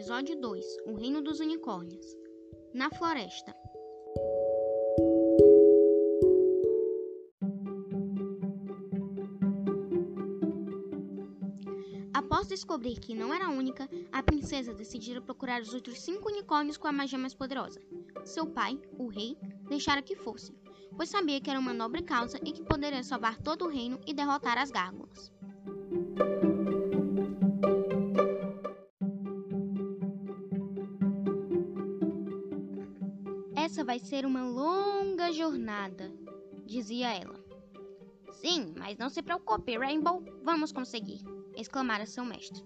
Episódio 2 O Reino dos Unicórnios Na Floresta Após descobrir que não era a única, a princesa decidiu procurar os outros cinco unicórnios com a magia mais poderosa. Seu pai, o rei, deixara que fosse, pois sabia que era uma nobre causa e que poderia salvar todo o reino e derrotar as gárgulas. Vai ser uma longa jornada, dizia ela. Sim, mas não se preocupe, Rainbow, vamos conseguir, exclamara seu mestre.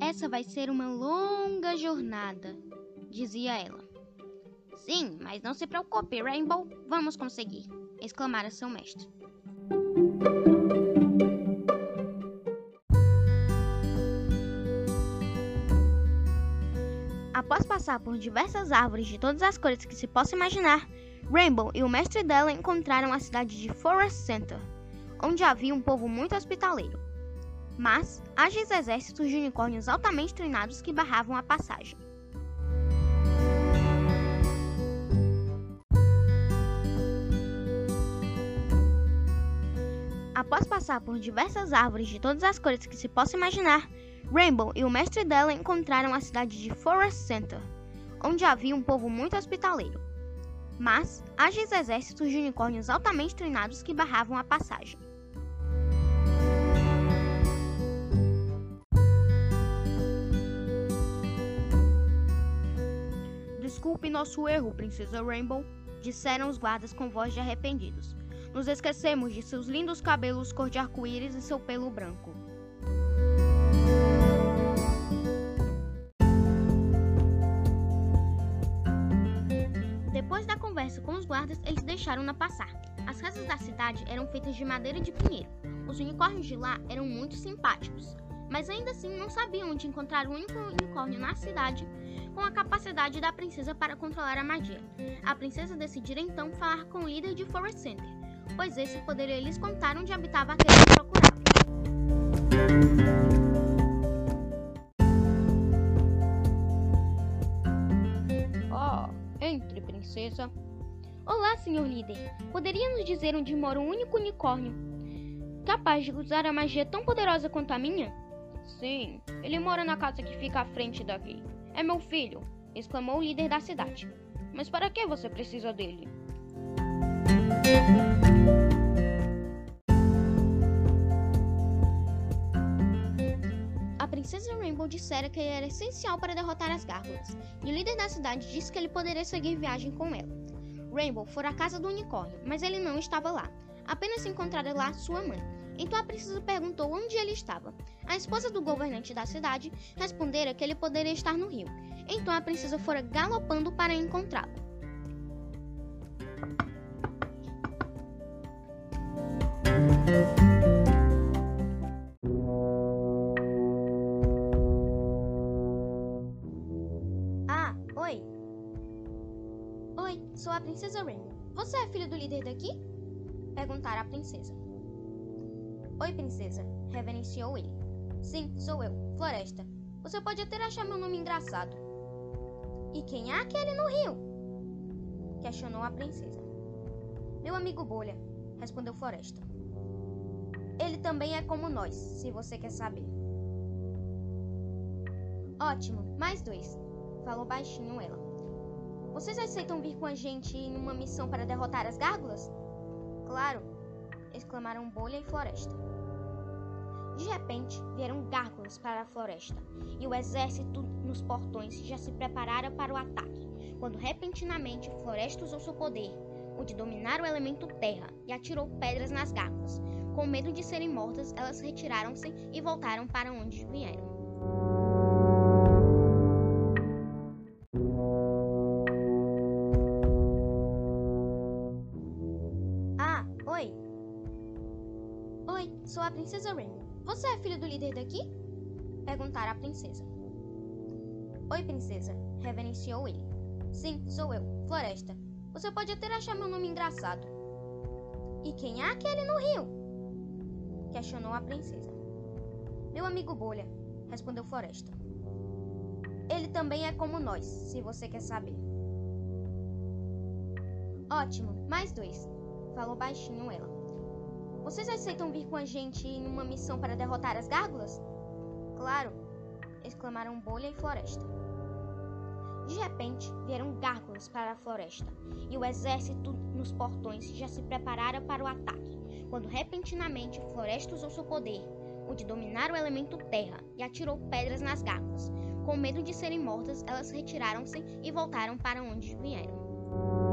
Essa vai ser uma longa jornada, dizia ela. Sim, mas não se preocupe, Rainbow, vamos conseguir, exclamara seu mestre. Após passar por diversas árvores de todas as cores que se possa imaginar, Rainbow e o mestre dela encontraram a cidade de Forest Center, onde havia um povo muito hospitaleiro. Mas ágeis exércitos de unicórnios altamente treinados que barravam a passagem. Após passar por diversas árvores de todas as cores que se possa imaginar, Rainbow e o mestre dela encontraram a cidade de Forest Center, onde havia um povo muito hospitaleiro. Mas ágeis exércitos de unicórnios altamente treinados que barravam a passagem. Desculpe nosso erro, Princesa Rainbow, disseram os guardas com voz de arrependidos. Nos esquecemos de seus lindos cabelos cor de arco-íris e seu pelo branco. Guardas, eles deixaram-na passar. As casas da cidade eram feitas de madeira de pinheiro. Os unicórnios de lá eram muito simpáticos, mas ainda assim não sabiam onde encontrar o único unicórnio na cidade com a capacidade da princesa para controlar a magia. A princesa decidiu então falar com o líder de Forest Center, pois esse poderia lhes contar onde habitava aquele que procurava. Oh, entre, princesa. Olá, senhor líder. Poderia nos dizer onde mora um único unicórnio capaz de usar a magia tão poderosa quanto a minha? Sim, ele mora na casa que fica à frente daqui. É meu filho, exclamou o líder da cidade. Mas para que você precisa dele? A princesa Rainbow dissera que ele era essencial para derrotar as gárgulas, e o líder da cidade disse que ele poderia seguir viagem com ela. Rainbow fora à casa do unicórnio, mas ele não estava lá. Apenas se encontrara lá sua mãe. Então a princesa perguntou onde ele estava. A esposa do governante da cidade respondera que ele poderia estar no rio. Então a princesa fora galopando para encontrá-lo. Ah, sou a princesa Rainbow. Você é filho do líder daqui? Perguntara a princesa. Oi, princesa, reverenciou ele. Sim, sou eu, Floresta. Você pode até achar meu nome engraçado. E quem é aquele no rio? Questionou a princesa. Meu amigo Bolha, respondeu Floresta. Ele também é como nós, se você quer saber. Ótimo, mais dois, falou baixinho ela. Vocês aceitam vir com a gente em uma missão para derrotar as gárgulas? Claro, exclamaram Bolha e Floresta. De repente, vieram gárgulas para a floresta, e o exército nos portões já se preparara para o ataque, quando repentinamente Floresta usou seu poder, o de dominar o elemento terra, e atirou pedras nas gárgulas. Com medo de serem mortas, elas retiraram-se e voltaram para onde vieram. Sou a princesa Rainbow. Você é filho do líder daqui? Perguntara a princesa. Oi, princesa, reverenciou ele. Sim, sou eu, Floresta. Você pode até achar meu nome engraçado. E quem é aquele no rio? Questionou a princesa. Meu amigo Bolha, respondeu Floresta. Ele também é como nós, se você quer saber. Ótimo, mais dois, falou baixinho ela. Vocês aceitam vir com a gente em uma missão para derrotar as gárgulas? Claro, exclamaram Bolha e Floresta. De repente, vieram gárgulas para a floresta, e o exército nos portões já se preparara para o ataque, quando repentinamente Floresta usou seu poder, o de dominar o elemento terra, e atirou pedras nas gárgulas. Com medo de serem mortas, elas retiraram-se e voltaram para onde vieram.